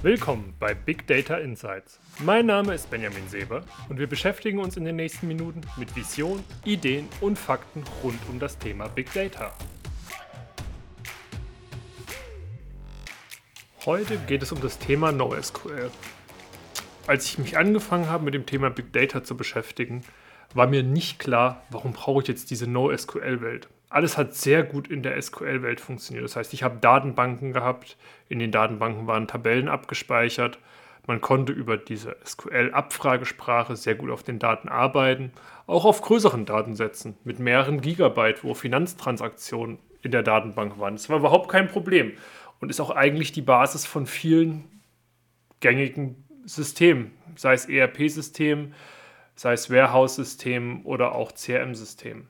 Willkommen bei Big Data Insights. Mein Name ist Benjamin Seber und wir beschäftigen uns in den nächsten Minuten mit Vision, Ideen und Fakten rund um das Thema Big Data. Heute geht es um das Thema NoSQL. Als ich mich angefangen habe, mit dem Thema Big Data zu beschäftigen, war mir nicht klar, warum brauche ich jetzt diese NoSQL-Welt. Alles hat sehr gut in der SQL-Welt funktioniert. Das heißt, ich habe Datenbanken gehabt, in den Datenbanken waren Tabellen abgespeichert. Man konnte über diese SQL-Abfragesprache sehr gut auf den Daten arbeiten, auch auf größeren Datensätzen mit mehreren Gigabyte, wo Finanztransaktionen in der Datenbank waren. Das war überhaupt kein Problem und ist auch eigentlich die Basis von vielen gängigen Systemen, sei es ERP-Systemen, sei es Warehouse-Systemen oder auch CRM-Systemen.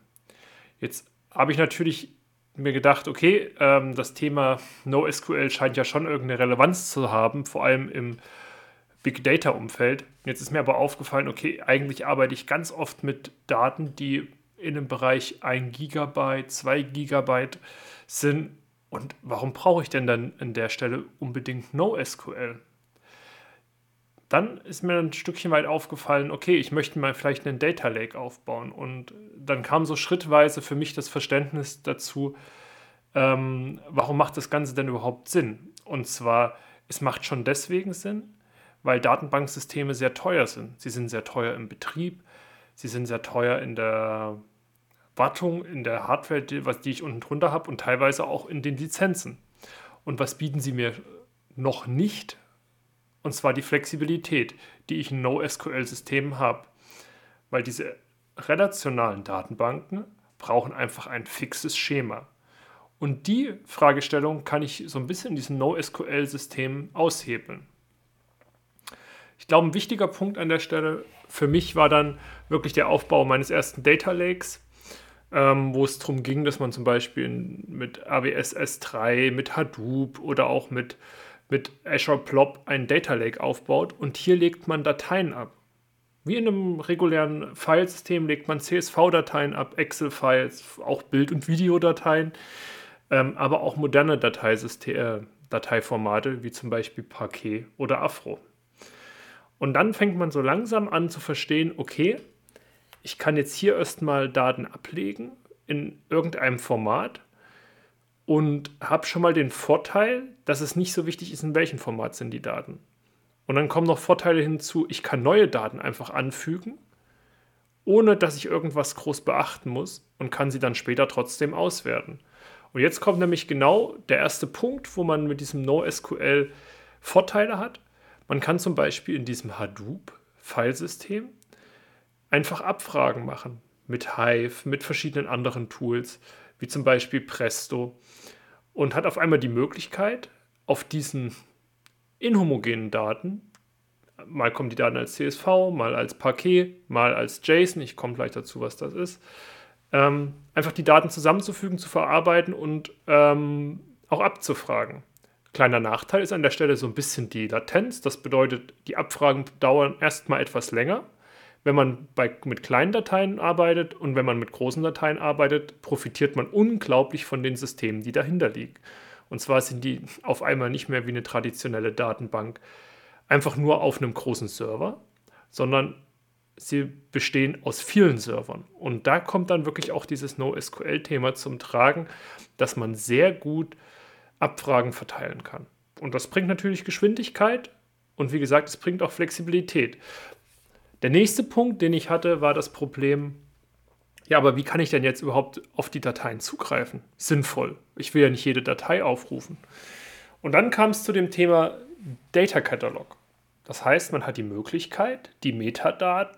Jetzt habe ich natürlich mir gedacht, okay, ähm, das Thema NoSQL scheint ja schon irgendeine Relevanz zu haben, vor allem im Big Data-Umfeld. Jetzt ist mir aber aufgefallen, okay, eigentlich arbeite ich ganz oft mit Daten, die in einem Bereich 1 Gigabyte, 2 Gigabyte sind. Und warum brauche ich denn dann an der Stelle unbedingt NoSQL? Dann ist mir ein Stückchen weit aufgefallen, okay, ich möchte mal vielleicht einen Data Lake aufbauen. Und dann kam so schrittweise für mich das Verständnis dazu, ähm, warum macht das Ganze denn überhaupt Sinn? Und zwar, es macht schon deswegen Sinn, weil Datenbanksysteme sehr teuer sind. Sie sind sehr teuer im Betrieb, sie sind sehr teuer in der Wartung, in der Hardware, die, was, die ich unten drunter habe und teilweise auch in den Lizenzen. Und was bieten sie mir noch nicht? Und zwar die Flexibilität, die ich in NoSQL-Systemen habe. Weil diese relationalen Datenbanken brauchen einfach ein fixes Schema. Und die Fragestellung kann ich so ein bisschen in diesen NoSQL-Systemen aushebeln. Ich glaube, ein wichtiger Punkt an der Stelle für mich war dann wirklich der Aufbau meines ersten Data Lakes, ähm, wo es darum ging, dass man zum Beispiel mit AWS S3, mit Hadoop oder auch mit mit Azure Plop ein Data Lake aufbaut und hier legt man Dateien ab. Wie in einem regulären Filesystem legt man CSV-Dateien ab, Excel-Files, auch Bild- und Videodateien, ähm, aber auch moderne äh, Dateiformate wie zum Beispiel Parquet oder Afro. Und dann fängt man so langsam an zu verstehen, okay, ich kann jetzt hier erstmal Daten ablegen in irgendeinem Format und habe schon mal den Vorteil, dass es nicht so wichtig ist, in welchem Format sind die Daten. Und dann kommen noch Vorteile hinzu, ich kann neue Daten einfach anfügen, ohne dass ich irgendwas groß beachten muss und kann sie dann später trotzdem auswerten. Und jetzt kommt nämlich genau der erste Punkt, wo man mit diesem NoSQL Vorteile hat. Man kann zum Beispiel in diesem Hadoop-Filesystem einfach Abfragen machen mit Hive, mit verschiedenen anderen Tools wie zum Beispiel Presto, und hat auf einmal die Möglichkeit, auf diesen inhomogenen Daten, mal kommen die Daten als CSV, mal als Paket, mal als JSON, ich komme gleich dazu, was das ist, ähm, einfach die Daten zusammenzufügen, zu verarbeiten und ähm, auch abzufragen. Kleiner Nachteil ist an der Stelle so ein bisschen die Latenz. Das bedeutet, die Abfragen dauern erstmal etwas länger wenn man bei, mit kleinen Dateien arbeitet und wenn man mit großen Dateien arbeitet, profitiert man unglaublich von den Systemen, die dahinter liegen. Und zwar sind die auf einmal nicht mehr wie eine traditionelle Datenbank einfach nur auf einem großen Server, sondern sie bestehen aus vielen Servern. Und da kommt dann wirklich auch dieses NoSQL-Thema zum Tragen, dass man sehr gut Abfragen verteilen kann. Und das bringt natürlich Geschwindigkeit und wie gesagt, es bringt auch Flexibilität. Der nächste Punkt, den ich hatte, war das Problem, ja, aber wie kann ich denn jetzt überhaupt auf die Dateien zugreifen? Sinnvoll. Ich will ja nicht jede Datei aufrufen. Und dann kam es zu dem Thema Data Catalog. Das heißt, man hat die Möglichkeit, die Metadaten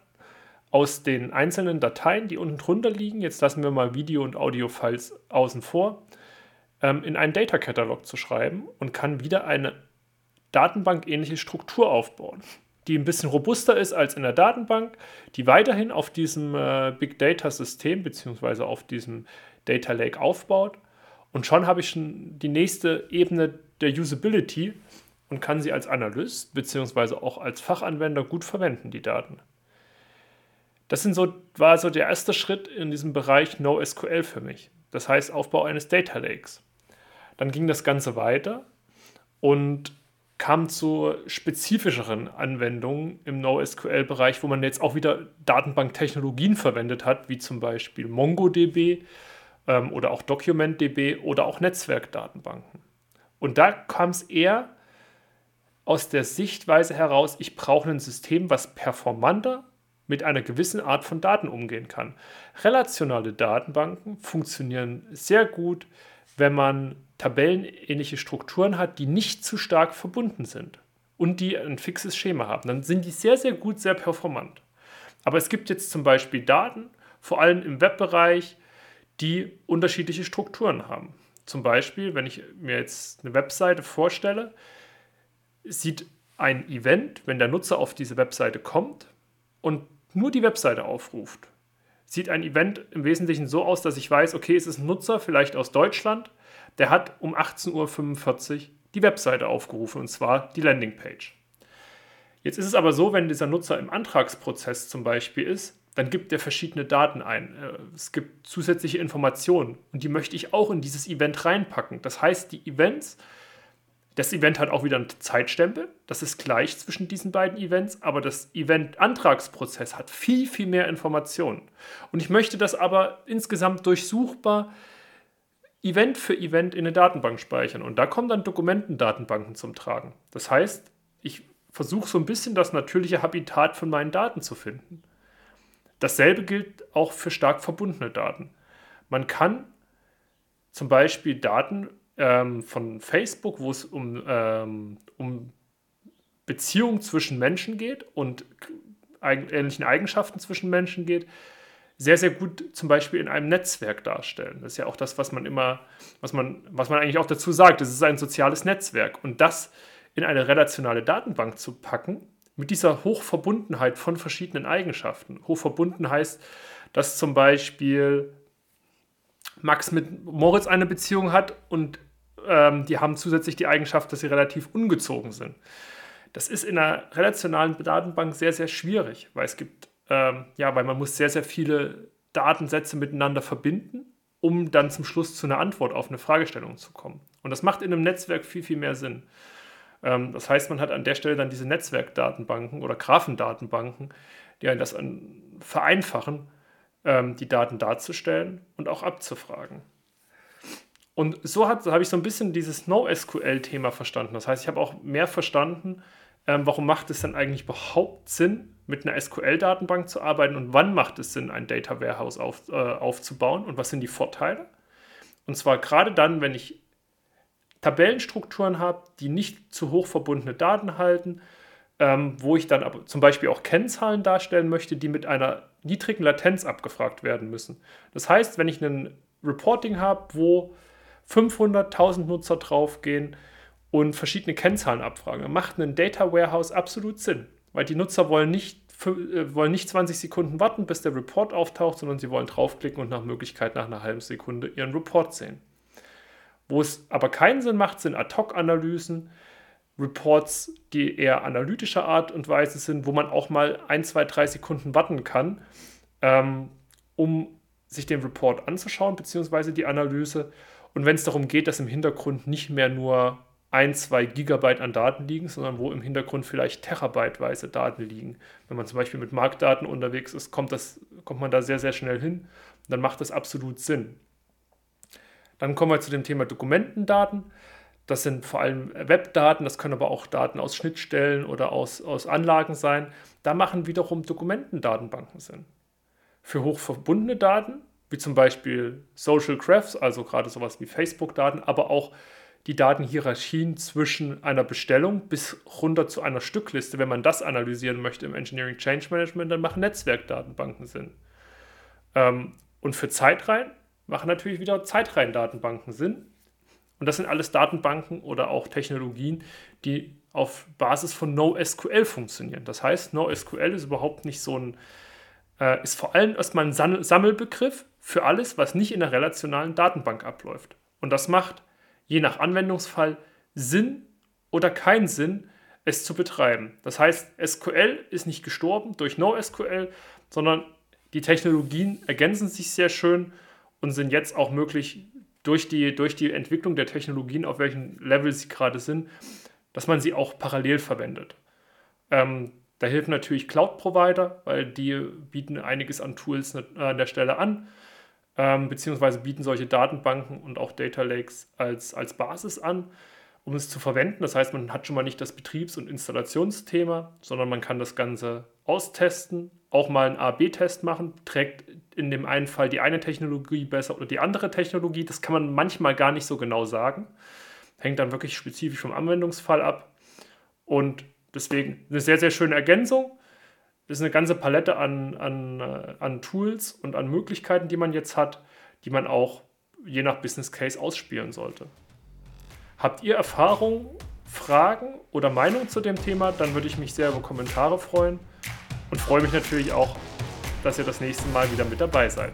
aus den einzelnen Dateien, die unten drunter liegen, jetzt lassen wir mal Video- und Audio-Files außen vor, ähm, in einen Data Catalog zu schreiben und kann wieder eine Datenbank-ähnliche Struktur aufbauen die ein bisschen robuster ist als in der Datenbank, die weiterhin auf diesem äh, Big Data System bzw. auf diesem Data Lake aufbaut. Und schon habe ich schon die nächste Ebene der Usability und kann sie als Analyst bzw. auch als Fachanwender gut verwenden, die Daten. Das sind so, war so der erste Schritt in diesem Bereich NoSQL für mich. Das heißt Aufbau eines Data Lakes. Dann ging das Ganze weiter und kam zu spezifischeren Anwendungen im NoSQL-Bereich, wo man jetzt auch wieder Datenbanktechnologien verwendet hat, wie zum Beispiel MongoDB ähm, oder auch DocumentDB oder auch Netzwerkdatenbanken. Und da kam es eher aus der Sichtweise heraus, ich brauche ein System, was performanter mit einer gewissen Art von Daten umgehen kann. Relationale Datenbanken funktionieren sehr gut, wenn man tabellenähnliche Strukturen hat, die nicht zu stark verbunden sind und die ein fixes Schema haben. Dann sind die sehr, sehr gut, sehr performant. Aber es gibt jetzt zum Beispiel Daten, vor allem im Webbereich, die unterschiedliche Strukturen haben. Zum Beispiel, wenn ich mir jetzt eine Webseite vorstelle, sieht ein Event, wenn der Nutzer auf diese Webseite kommt und nur die Webseite aufruft, sieht ein Event im Wesentlichen so aus, dass ich weiß, okay, es ist ein Nutzer, vielleicht aus Deutschland, der hat um 18.45 Uhr die Webseite aufgerufen und zwar die Landingpage. Jetzt ist es aber so, wenn dieser Nutzer im Antragsprozess zum Beispiel ist, dann gibt er verschiedene Daten ein. Äh, es gibt zusätzliche Informationen und die möchte ich auch in dieses Event reinpacken. Das heißt, die Events, das Event hat auch wieder einen Zeitstempel, das ist gleich zwischen diesen beiden Events, aber das Event-Antragsprozess hat viel, viel mehr Informationen. Und ich möchte das aber insgesamt durchsuchbar Event für Event in eine Datenbank speichern. Und da kommen dann Dokumentendatenbanken zum Tragen. Das heißt, ich versuche so ein bisschen das natürliche Habitat von meinen Daten zu finden. Dasselbe gilt auch für stark verbundene Daten. Man kann zum Beispiel Daten ähm, von Facebook, wo es um, ähm, um Beziehungen zwischen Menschen geht und ähnlichen Eigenschaften zwischen Menschen geht, sehr, sehr gut zum Beispiel in einem Netzwerk darstellen. Das ist ja auch das, was man immer, was man, was man eigentlich auch dazu sagt. Es ist ein soziales Netzwerk. Und das in eine relationale Datenbank zu packen, mit dieser Hochverbundenheit von verschiedenen Eigenschaften. Hochverbunden heißt, dass zum Beispiel Max mit Moritz eine Beziehung hat und ähm, die haben zusätzlich die Eigenschaft, dass sie relativ ungezogen sind. Das ist in einer relationalen Datenbank sehr, sehr schwierig, weil es gibt ähm, ja, weil man muss sehr, sehr viele Datensätze miteinander verbinden, um dann zum Schluss zu einer Antwort auf eine Fragestellung zu kommen. Und das macht in einem Netzwerk viel, viel mehr Sinn. Ähm, das heißt, man hat an der Stelle dann diese Netzwerkdatenbanken oder Graphendatenbanken, die einen das vereinfachen, ähm, die Daten darzustellen und auch abzufragen. Und so habe ich so ein bisschen dieses NoSQL-Thema verstanden. Das heißt, ich habe auch mehr verstanden, ähm, warum macht es dann eigentlich überhaupt Sinn, mit einer SQL-Datenbank zu arbeiten und wann macht es Sinn, ein Data Warehouse auf, äh, aufzubauen und was sind die Vorteile? Und zwar gerade dann, wenn ich Tabellenstrukturen habe, die nicht zu hoch verbundene Daten halten, ähm, wo ich dann aber zum Beispiel auch Kennzahlen darstellen möchte, die mit einer niedrigen Latenz abgefragt werden müssen. Das heißt, wenn ich ein Reporting habe, wo 500.000 Nutzer draufgehen, und verschiedene Kennzahlen abfragen. Dann macht ein Data Warehouse absolut Sinn, weil die Nutzer wollen nicht, äh, wollen nicht 20 Sekunden warten, bis der Report auftaucht, sondern sie wollen draufklicken und nach Möglichkeit nach einer halben Sekunde ihren Report sehen. Wo es aber keinen Sinn macht, sind Ad-Hoc-Analysen, Reports, die eher analytischer Art und Weise sind, wo man auch mal ein, zwei, drei Sekunden warten kann, ähm, um sich den Report anzuschauen, beziehungsweise die Analyse. Und wenn es darum geht, dass im Hintergrund nicht mehr nur ein, zwei Gigabyte an Daten liegen, sondern wo im Hintergrund vielleicht terabyteweise Daten liegen. Wenn man zum Beispiel mit Marktdaten unterwegs ist, kommt, das, kommt man da sehr, sehr schnell hin. dann macht das absolut Sinn. Dann kommen wir zu dem Thema Dokumentendaten. Das sind vor allem Webdaten, das können aber auch Daten aus Schnittstellen oder aus, aus Anlagen sein. Da machen wiederum Dokumentendatenbanken Sinn. Für hochverbundene Daten, wie zum Beispiel Social Graphs, also gerade sowas wie Facebook-Daten, aber auch die Datenhierarchien zwischen einer Bestellung bis runter zu einer Stückliste, wenn man das analysieren möchte im Engineering Change Management, dann machen Netzwerkdatenbanken Sinn. Ähm, und für Zeitreihen machen natürlich wieder Zeitreihendatenbanken Sinn. Und das sind alles Datenbanken oder auch Technologien, die auf Basis von NoSQL funktionieren. Das heißt, NoSQL ist überhaupt nicht so ein, äh, ist vor allem erstmal ein Sammelbegriff für alles, was nicht in der relationalen Datenbank abläuft. Und das macht je nach Anwendungsfall Sinn oder keinen Sinn, es zu betreiben. Das heißt, SQL ist nicht gestorben durch NoSQL, sondern die Technologien ergänzen sich sehr schön und sind jetzt auch möglich durch die, durch die Entwicklung der Technologien, auf welchem Level sie gerade sind, dass man sie auch parallel verwendet. Ähm, da helfen natürlich Cloud-Provider, weil die bieten einiges an Tools an der Stelle an, ähm, beziehungsweise bieten solche Datenbanken und auch Data Lakes als, als Basis an, um es zu verwenden. Das heißt, man hat schon mal nicht das Betriebs- und Installationsthema, sondern man kann das Ganze austesten, auch mal einen A-B-Test machen, trägt in dem einen Fall die eine Technologie besser oder die andere Technologie. Das kann man manchmal gar nicht so genau sagen. Hängt dann wirklich spezifisch vom Anwendungsfall ab. Und deswegen eine sehr, sehr schöne Ergänzung. Das ist eine ganze Palette an, an, äh, an Tools und an Möglichkeiten, die man jetzt hat, die man auch je nach Business Case ausspielen sollte. Habt ihr Erfahrungen, Fragen oder Meinungen zu dem Thema, dann würde ich mich sehr über Kommentare freuen und freue mich natürlich auch, dass ihr das nächste Mal wieder mit dabei seid.